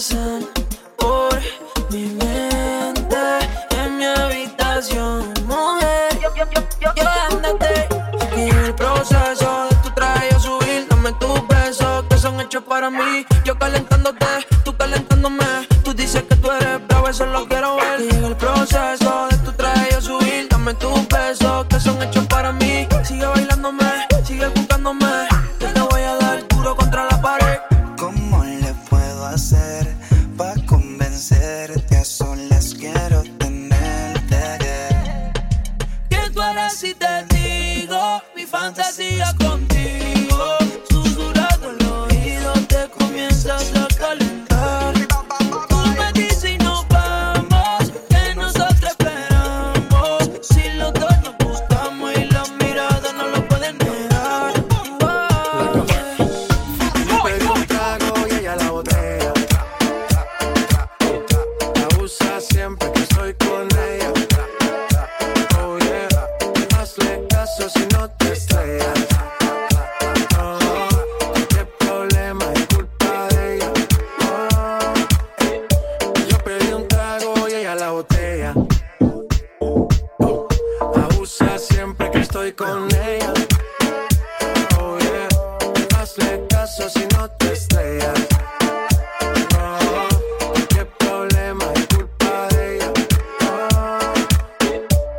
pasan mi fantasía contigo. Oh yeah, hazle caso si no te estrellas. Oh, qué problema es culpa de ella.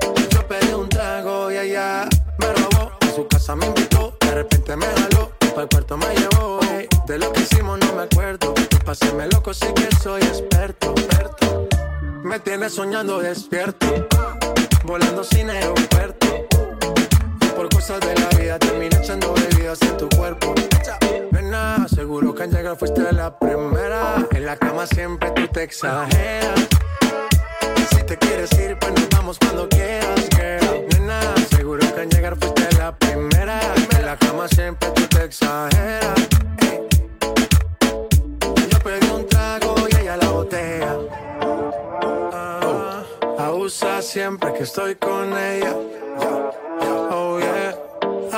Oh, yo pedí un trago y allá me robó. A su casa me invitó, de repente me jaló. Para el cuarto me llevó. De lo que hicimos no me acuerdo. Pásenme loco, sí que soy experto. Me tienes soñando despierto, volando sin aeropuerto cosas de la vida termina echando bebidas en tu cuerpo. Nena, seguro que al llegar fuiste la primera. En la cama siempre tú te exageras. Si te quieres ir, pues nos vamos cuando quieras, girl. Nena, seguro que al llegar fuiste la primera. En la cama siempre tú te exageras. Yo pedí un trago y ella la botella. Ah, abusa siempre que estoy con ella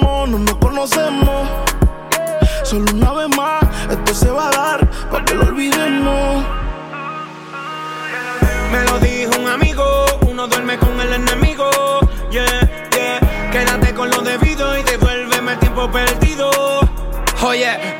no nos conocemos. Solo una vez más, esto se va a dar para que lo olvidemos. Me lo dijo un amigo, uno duerme con el enemigo. Yeah, yeah. Quédate con lo debido y devuélveme el tiempo perdido. Oye, oh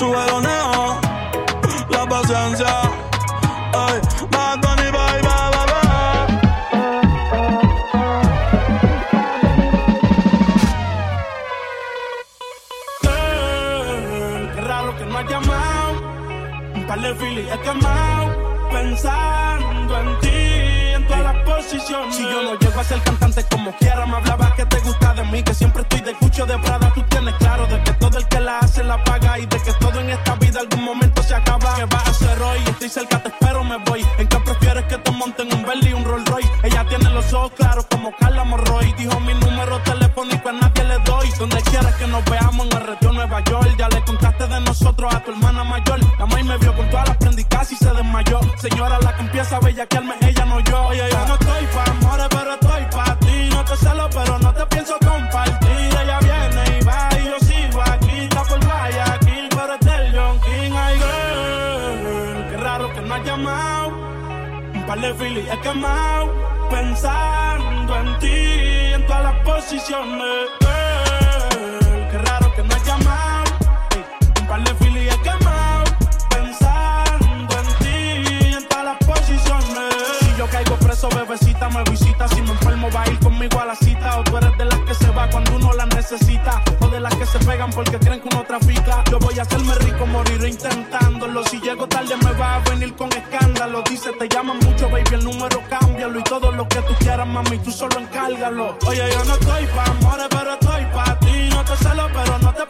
Sube los neos, la paciencia. Ay, Bad Bunny, bye, bye, bye, bye. Girl, qué raro que no has llamado. Un par de filis he quemado. Pensando en ti, en todas las posiciones. Si yo no llego a ser cantante como quiera, me hablaba que te gusta de mí, que siempre estoy de cucho de Prada. Tú tienes claro de que todo el que la hace la paga y de como Carla Morroy. Dijo mi número telefónico a nadie le doy. Donde quieras que nos veamos en el retiro Nueva York. Ya le contaste de nosotros a tu hermana mayor. La maíz me vio con todas las prendicas y se desmayó. Señora, la que empieza a ella no yo. Oye, yo no estoy pa' amores, pero estoy pa' ti. No te celo, pero no te pienso compartir. Ella viene y va y yo sigo aquí. Está por Guayaquil, pero es del John King. Ay, girl, qué raro que no has llamado. Un par de filis he quemado. Pensando posiciones. Girl, qué raro que no has llamado. Un par de filis he quemado. Pensando en ti, en todas las posiciones. Si yo caigo preso, bebecita me visita. Si me enfermo, va a ir conmigo a la cita. O tú eres de las que se va cuando uno la necesita. O de las que se pegan porque creen que uno trafica. Yo voy a hacerme rico, moriré intentándolo. Si llego tarde, me va a venir con escándalo. Dice, te llaman mucho, baby, el número cámbialo. Lo que tú quieras, mami, tú solo encárgalo. Oye, yo no estoy pa' amores, pero estoy pa' ti. No te celo, pero no te